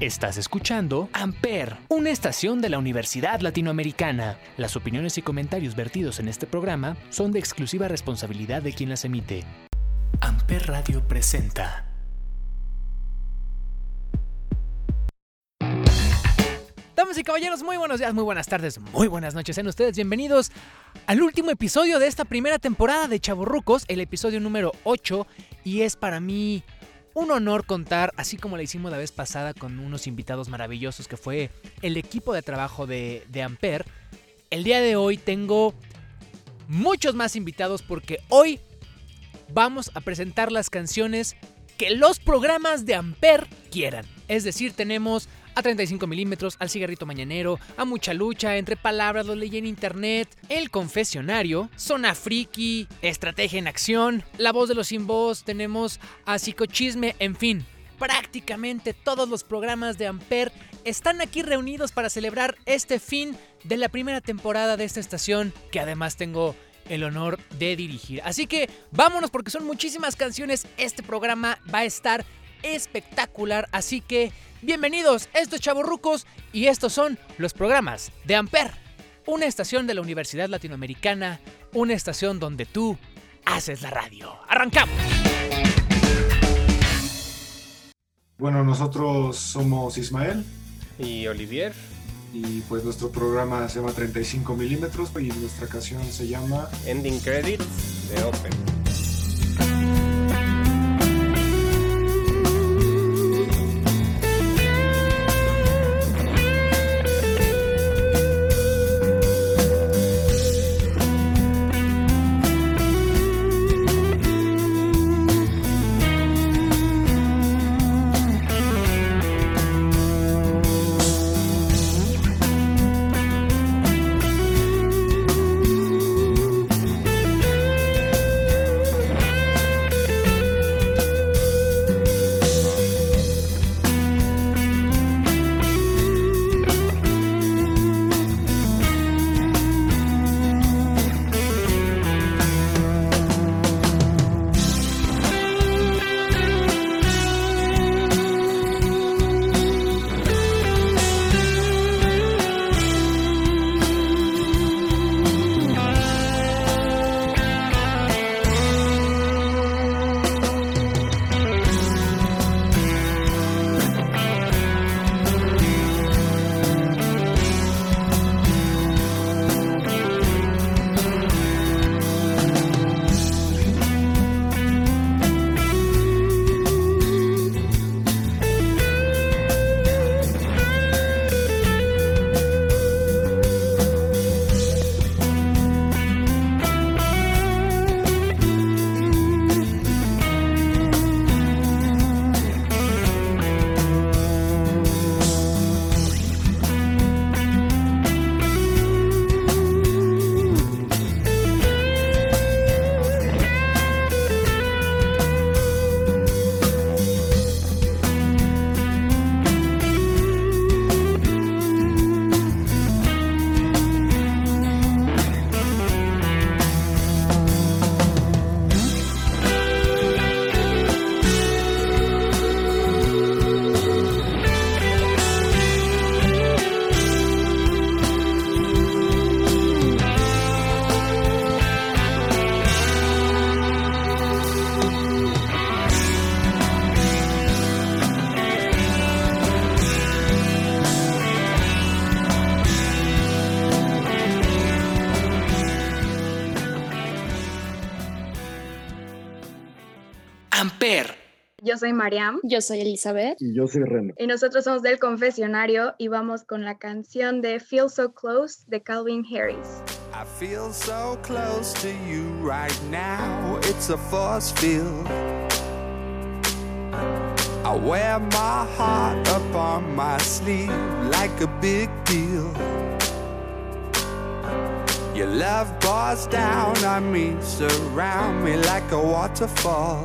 Estás escuchando Amper, una estación de la Universidad Latinoamericana. Las opiniones y comentarios vertidos en este programa son de exclusiva responsabilidad de quien las emite. Amper Radio presenta. Damas y caballeros, muy buenos días, muy buenas tardes, muy buenas noches. Sean ustedes bienvenidos al último episodio de esta primera temporada de Chavorrucos, el episodio número 8. Y es para mí un honor contar, así como la hicimos la vez pasada con unos invitados maravillosos que fue el equipo de trabajo de, de. El día de hoy tengo muchos más invitados porque hoy vamos a presentar las canciones que los programas de Amper quieran. Es decir, tenemos a 35 milímetros, al cigarrito mañanero, a mucha lucha, entre palabras, lo leí en internet, el confesionario, zona friki, estrategia en acción, la voz de los sin voz, tenemos a psicochisme, en fin. Prácticamente todos los programas de Amper están aquí reunidos para celebrar este fin de la primera temporada de esta estación que además tengo el honor de dirigir. Así que vámonos porque son muchísimas canciones. Este programa va a estar espectacular. Así que bienvenidos, estos chavorrucos y estos son los programas de Amper, una estación de la Universidad Latinoamericana, una estación donde tú haces la radio. ¡Arrancamos! Bueno, nosotros somos Ismael. Y Olivier. Y pues nuestro programa se llama 35 milímetros y nuestra canción se llama Ending Credits de Open. Amper. Yo soy Mariam Yo soy Elizabeth. y yo soy Reno. y nosotros somos del confesionario y vamos con la canción de Feel So Close de Calvin Harris. I feel so close to you right now. It's a force field. I wear my heart up on my sleeve like a big deal. Your love pours down on me, surround me like a waterfall.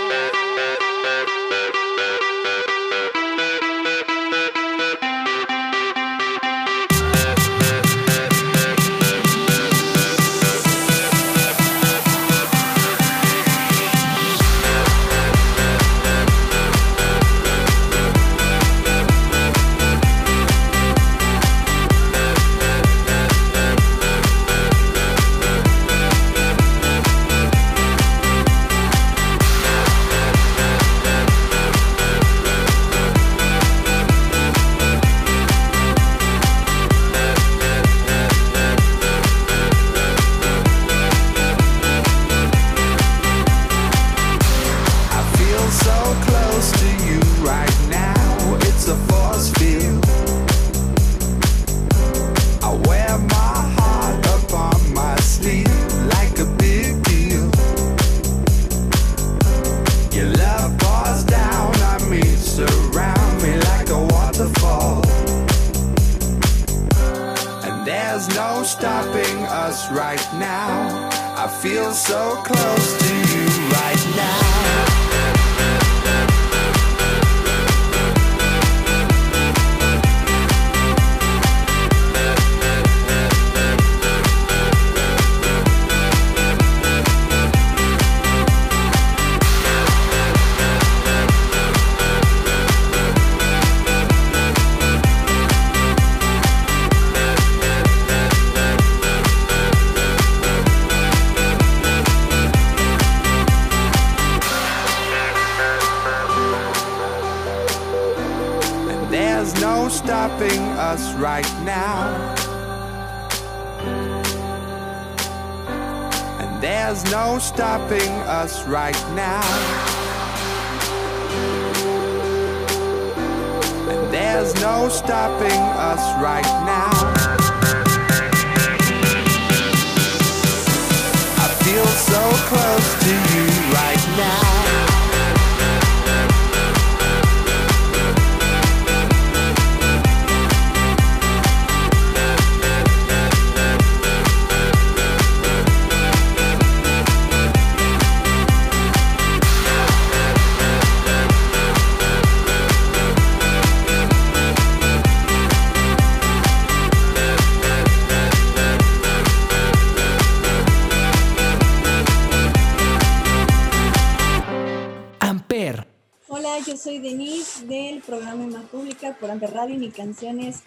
right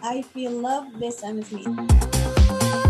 I Feel Love de Sam Smith.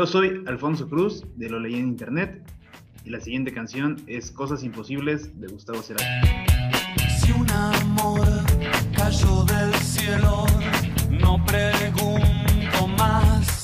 Yo soy Alfonso Cruz, de Lo Leí en Internet, y la siguiente canción es Cosas Imposibles de Gustavo Cerati. Si un amor cayó del cielo, no pregunto más.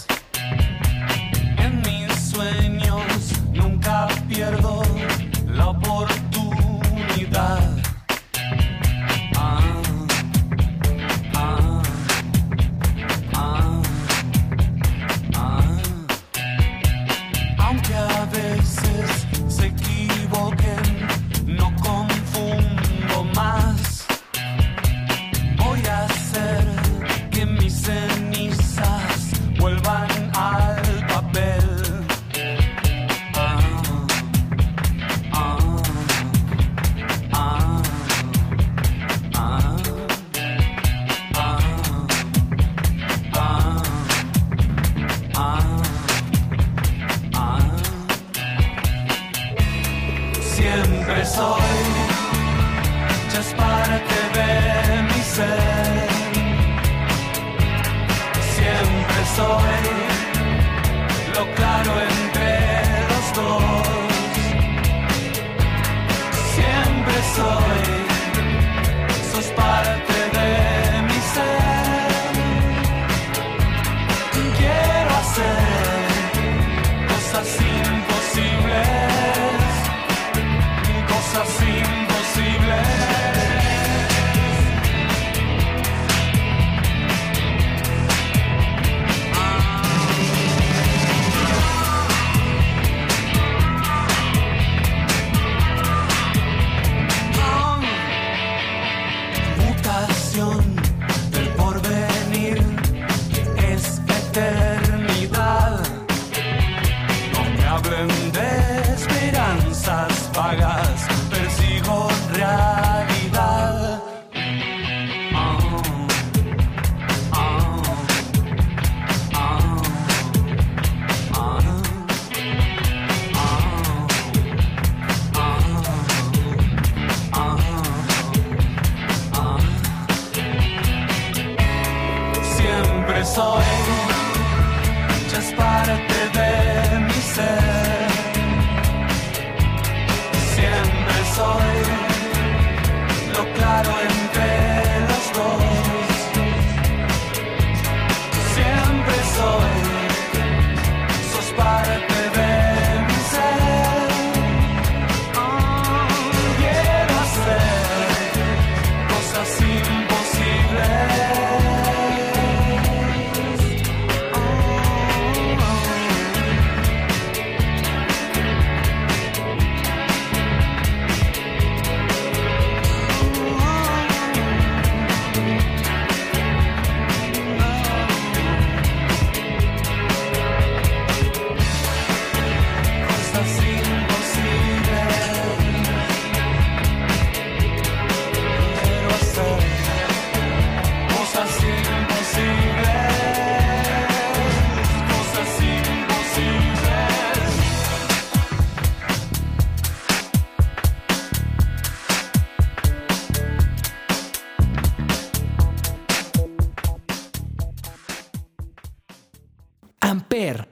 Amper.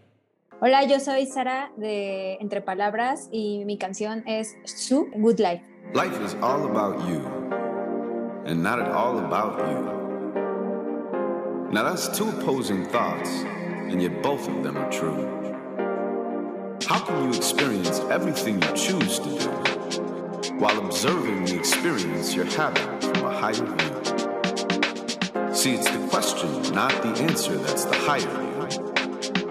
Hola, yo soy Sara de Entre Palabras y mi canción es Su Good Life. Life is all about you, and not at all about you. Now, that's two opposing thoughts, and yet both of them are true. How can you experience everything you choose to do while observing the experience you're having from a higher view? See, it's the question, not the answer, that's the higher view.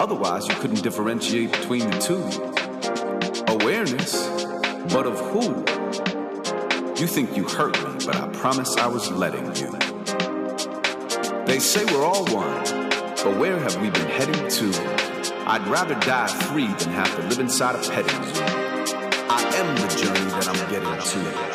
Otherwise, you couldn't differentiate between the two. Awareness, but of who? You think you hurt me, but I promise I was letting you. They say we're all one, but where have we been heading to? I'd rather die free than have to live inside a petting zoo. I am the journey that I'm getting to.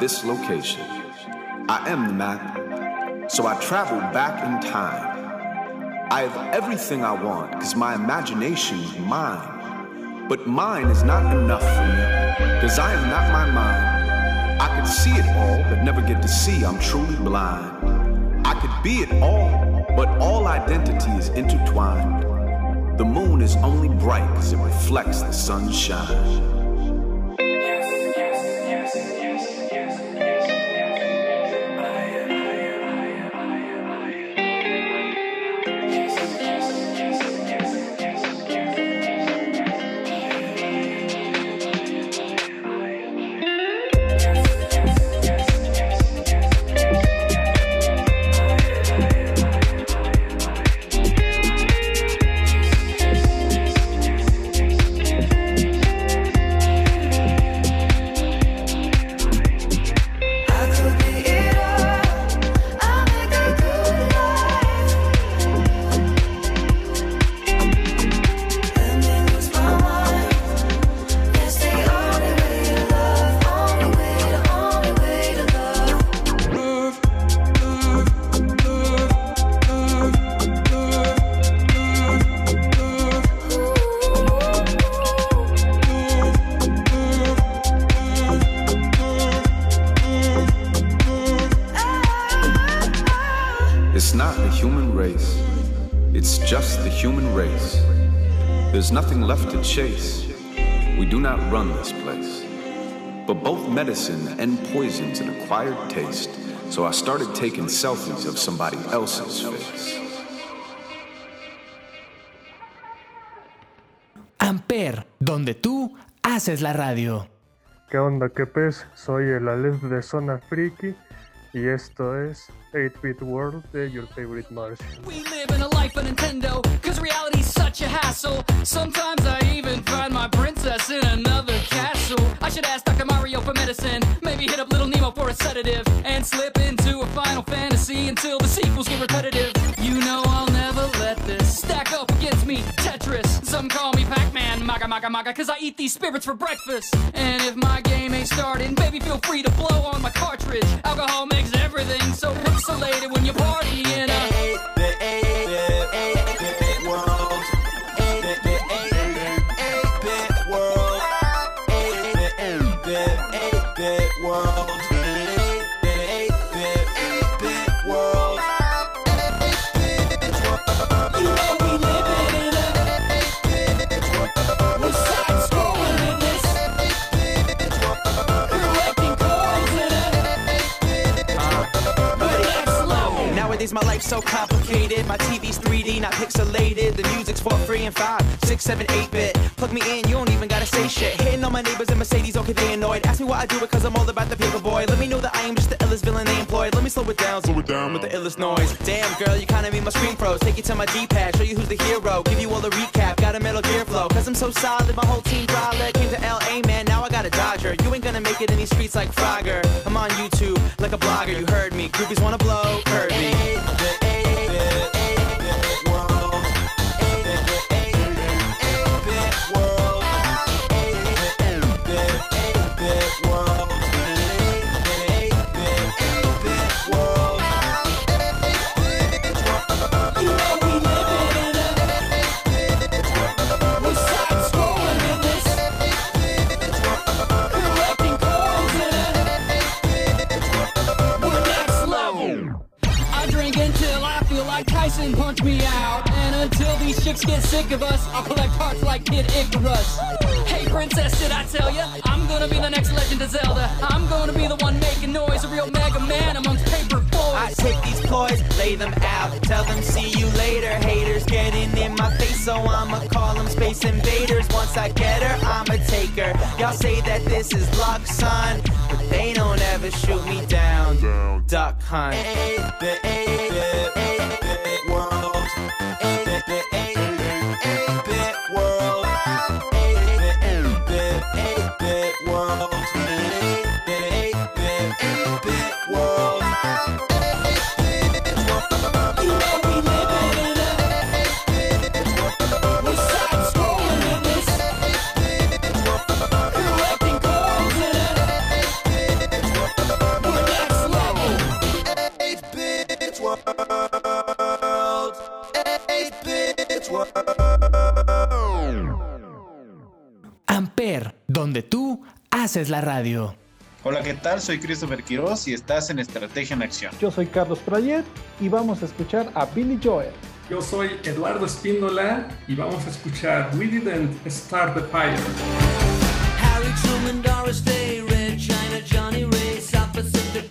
This location. I am the map, so I travel back in time. I have everything I want because my imagination is mine. But mine is not enough for me because I am not my mind. I could see it all, but never get to see I'm truly blind. I could be it all, but all identity is intertwined. The moon is only bright because it reflects the sun's medicine and poison's an acquired taste, so I started taking selfies of somebody else's face. Amper, donde tú haces la radio. ¿Qué onda, qué pez? Soy el Aleph de Zona Friki y esto es 8-Bit World de Your Favorite Martian. We live in a life of Nintendo, cause reality's such a hassle. Sometimes I even find my princess in another castle. I should ask Dr. Mario for medicine, maybe hit up Little Nemo for a sedative, and slip into a Final Fantasy until the sequels get repetitive. You know I'll never let this stack up against me, Tetris. Some call me Pac-Man, maga maga maga, cause I eat these spirits for breakfast. And if my game ain't starting, baby feel free to blow on my cartridge. Alcohol makes everything so pixelated when you're party in uh, My life's so complicated. My TV's 3D, not pixelated. The music's for free and five, six, seven, eight bit. Plug me in, you don't even gotta say shit. Hitting on my neighbors in Mercedes, okay they annoyed. Ask me why I do it, cause I'm all about the paper boy. Let me know that I am just the illest villain they employed. Let me slow it down, slow it down with the illest noise. Damn girl, you kinda made my screen froze. Take you to my D-pad, show you who's the hero. Give you all the recap, got a Metal Gear flow. Cause I'm so solid, my whole team brolic. Came to LA, man, now I got a Dodger. You ain't gonna make it in these streets like Frogger. I'm on YouTube, like a blogger, you heard me. Groupies wanna blow, heard me. These chicks get sick of us, I'll collect hearts like Kid Icarus. Hey, princess, did I tell ya? I'm gonna be the next Legend of Zelda. I'm gonna be the one making noise, a real Mega Man amongst paper boys. I take these ploys, lay them out, tell them see you later. Haters getting in my face, so I'ma call them space invaders. Once I get her, I'ma take her. Y'all say that this is luck, son, but they don't ever shoot me down. Duck hunt. Amper, donde tú es la radio. Hola, ¿qué tal? Soy Christopher Quiroz y estás en Estrategia en Acción. Yo soy Carlos Proyet y vamos a escuchar a Billy Joel. Yo soy Eduardo Espíndola y vamos a escuchar We Didn't Start the Fire. Harry Truman, Doris Day, Red China, Johnny Ray, South Pacific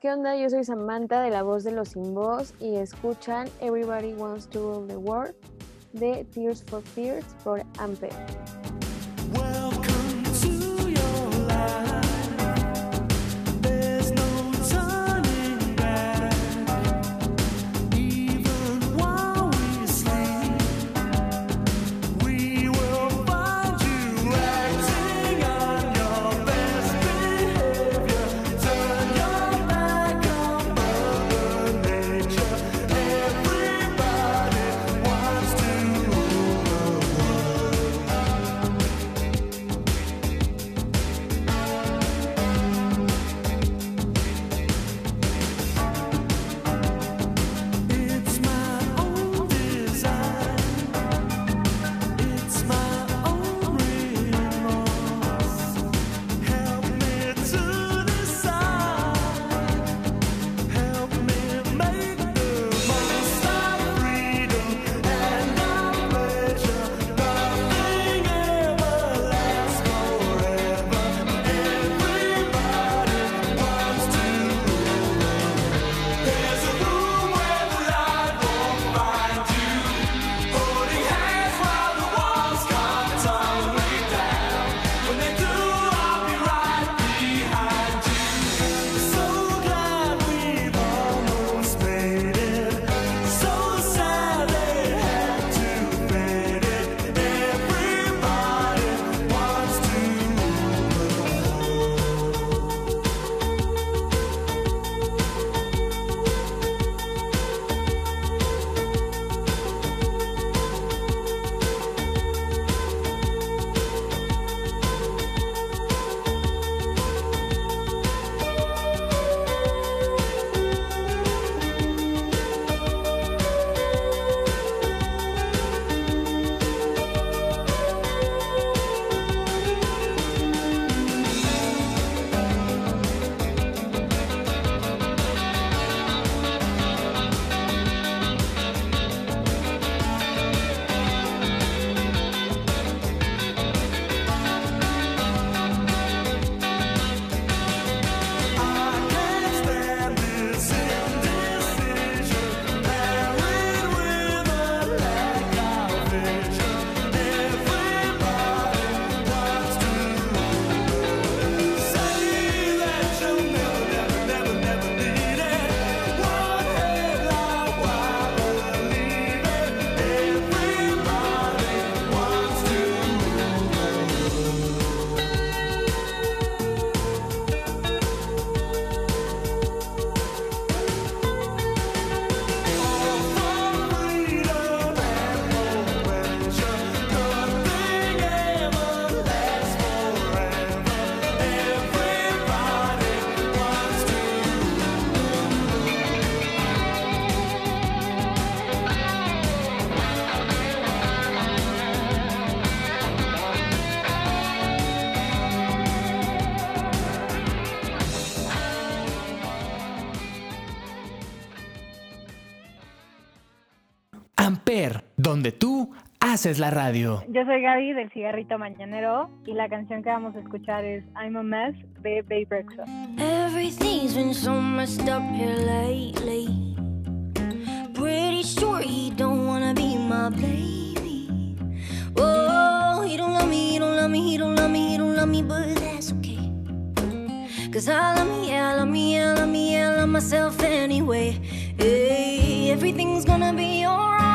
¿qué onda? Yo soy Samantha de La Voz de los Sin y escuchan Everybody Wants to Rule the World de Tears for Fears por Amper. Welcome to your life. conoces la radio. Yo soy Gaby del Cigarrito Mañanero y la canción que vamos a escuchar es I'm a Mess de Babe Rexha. Everything's been so messed up here lately. Pretty sure he don't wanna be my baby. Whoa, he don't love me, he don't love me, he don't love me, he don't love me, but that's okay. Cause I love me, yeah, love me, yeah, love me, yeah, love myself anyway. Hey, everything's gonna be alright.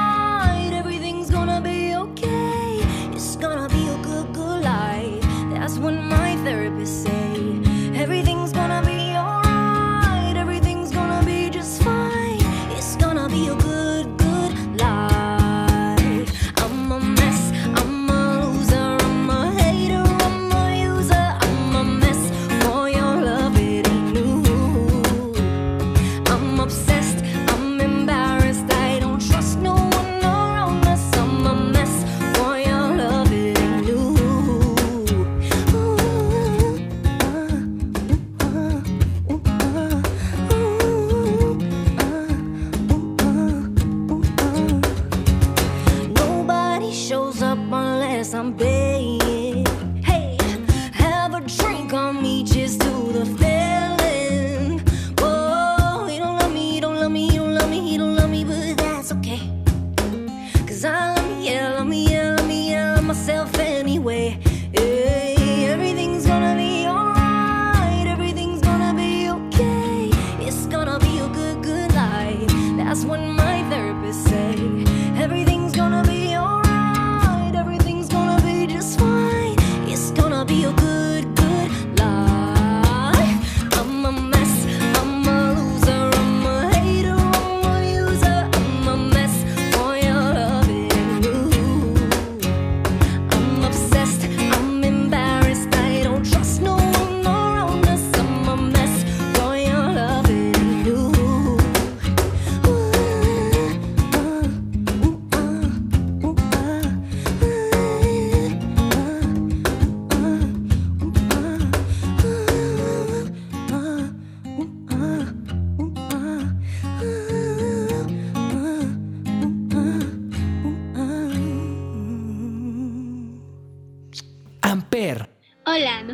gonna be a good, good life. That's what my therapist said.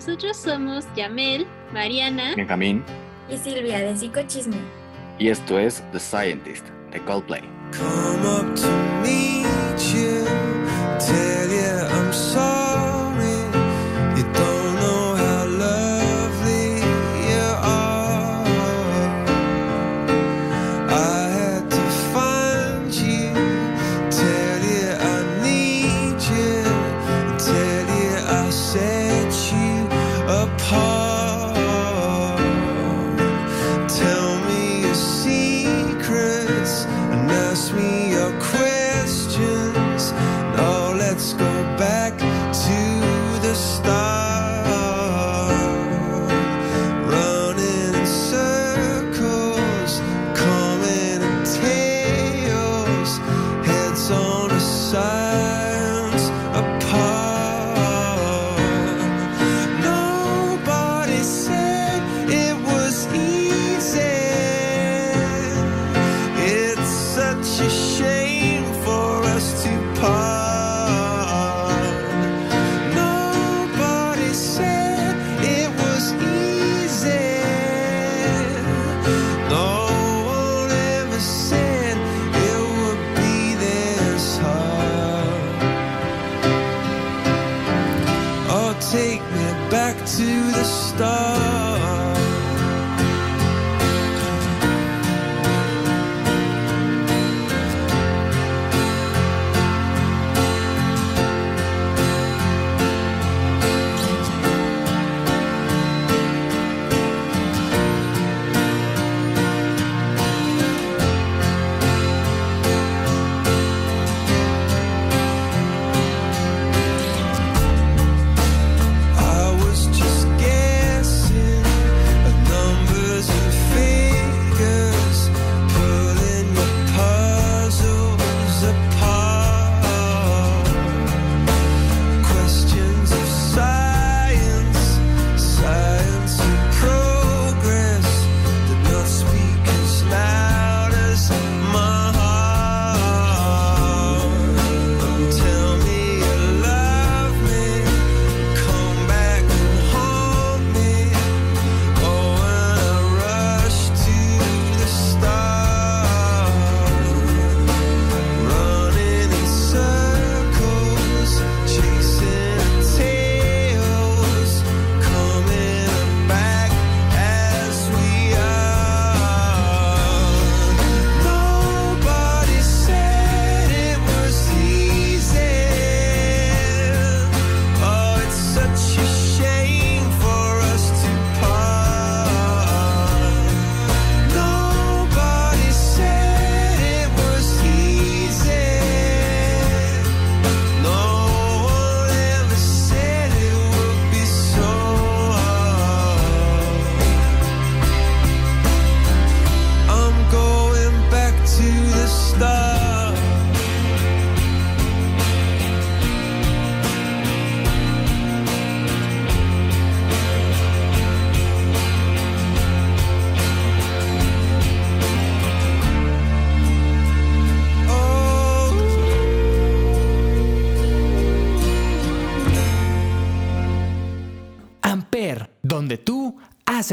Nosotros somos Yamel, Mariana, Benjamín y Silvia de Psicochisme. Y esto es The Scientist de Coldplay.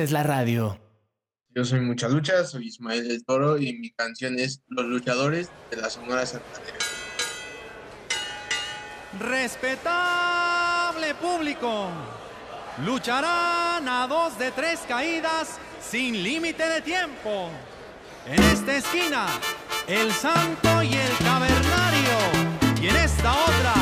Haces la radio. Yo soy Mucha Lucha, soy Ismael del Toro y mi canción es Los Luchadores de la Sonora Santanera. Respetable público, lucharán a dos de tres caídas sin límite de tiempo. En esta esquina, el Santo y el Cavernario. Y en esta otra,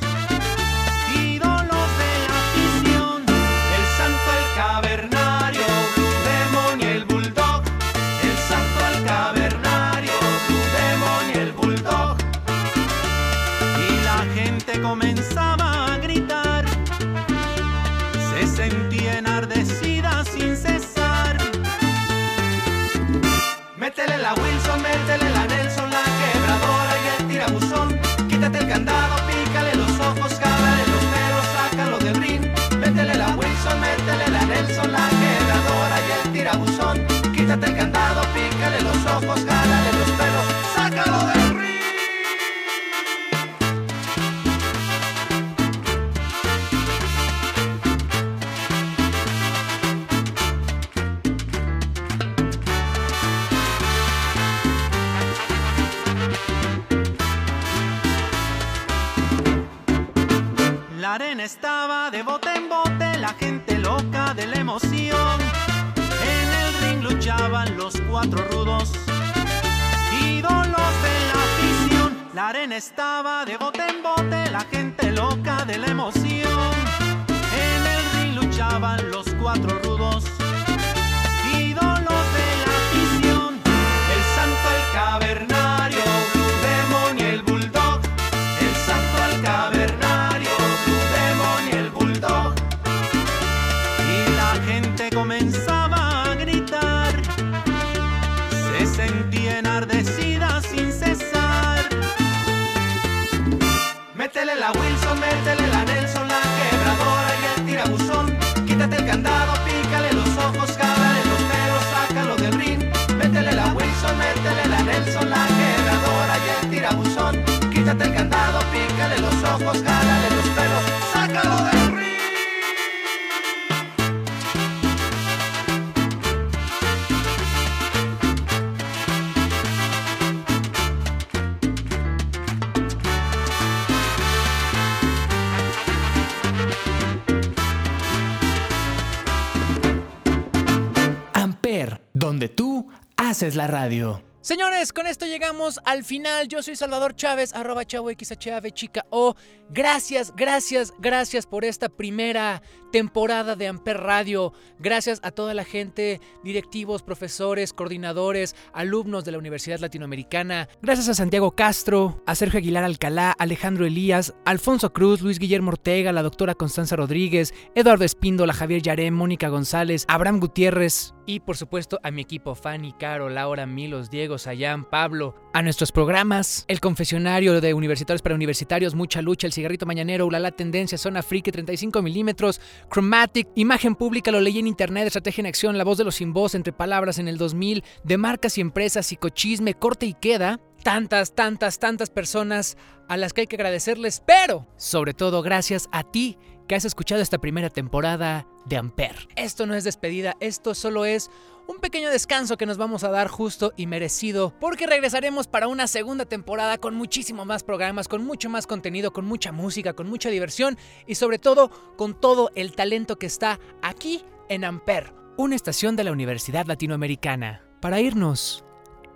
haces la radio. Señores, con esto llegamos al final. Yo soy Salvador Chávez, arroba chavo XHAV chica O. Gracias, gracias, gracias por esta primera temporada de Amper Radio. Gracias a toda la gente, directivos, profesores, coordinadores, alumnos de la Universidad Latinoamericana. Gracias a Santiago Castro, a Sergio Aguilar Alcalá, Alejandro Elías, Alfonso Cruz, Luis Guillermo Ortega, la doctora Constanza Rodríguez, Eduardo Espíndola, Javier Yarem, Mónica González, Abraham Gutiérrez y por supuesto a mi equipo Fanny, Caro, Laura, Milos, Diego, Sayán, Pablo, a nuestros programas, El Confesionario de Universitarios para Universitarios, Mucha Lucha, El Cigarrito Mañanero, Ulala Tendencia, Zona Friki, 35 milímetros, Chromatic, Imagen Pública, lo leí en Internet, Estrategia en Acción, La Voz de los Sin Voz, Entre Palabras en el 2000, de Marcas y Empresas, Psicochisme, Corte y Queda, tantas, tantas, tantas personas a las que hay que agradecerles, pero sobre todo gracias a ti que has escuchado esta primera temporada de Amper. Esto no es despedida, esto solo es un pequeño descanso que nos vamos a dar justo y merecido, porque regresaremos para una segunda temporada con muchísimo más programas, con mucho más contenido, con mucha música, con mucha diversión y sobre todo con todo el talento que está aquí en Amper, una estación de la Universidad Latinoamericana. Para irnos,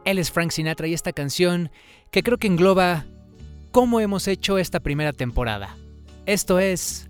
él es Frank Sinatra y esta canción que creo que engloba cómo hemos hecho esta primera temporada. Esto es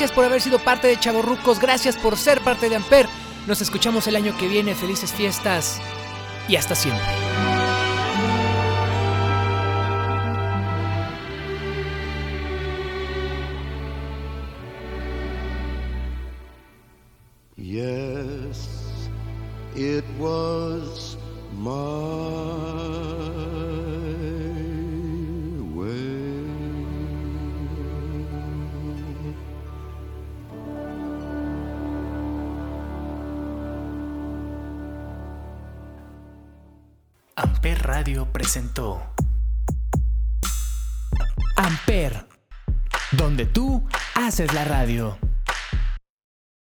Gracias por haber sido parte de Chavorrucos, gracias por ser parte de Amper. Nos escuchamos el año que viene, felices fiestas y hasta siempre. Haces la radio.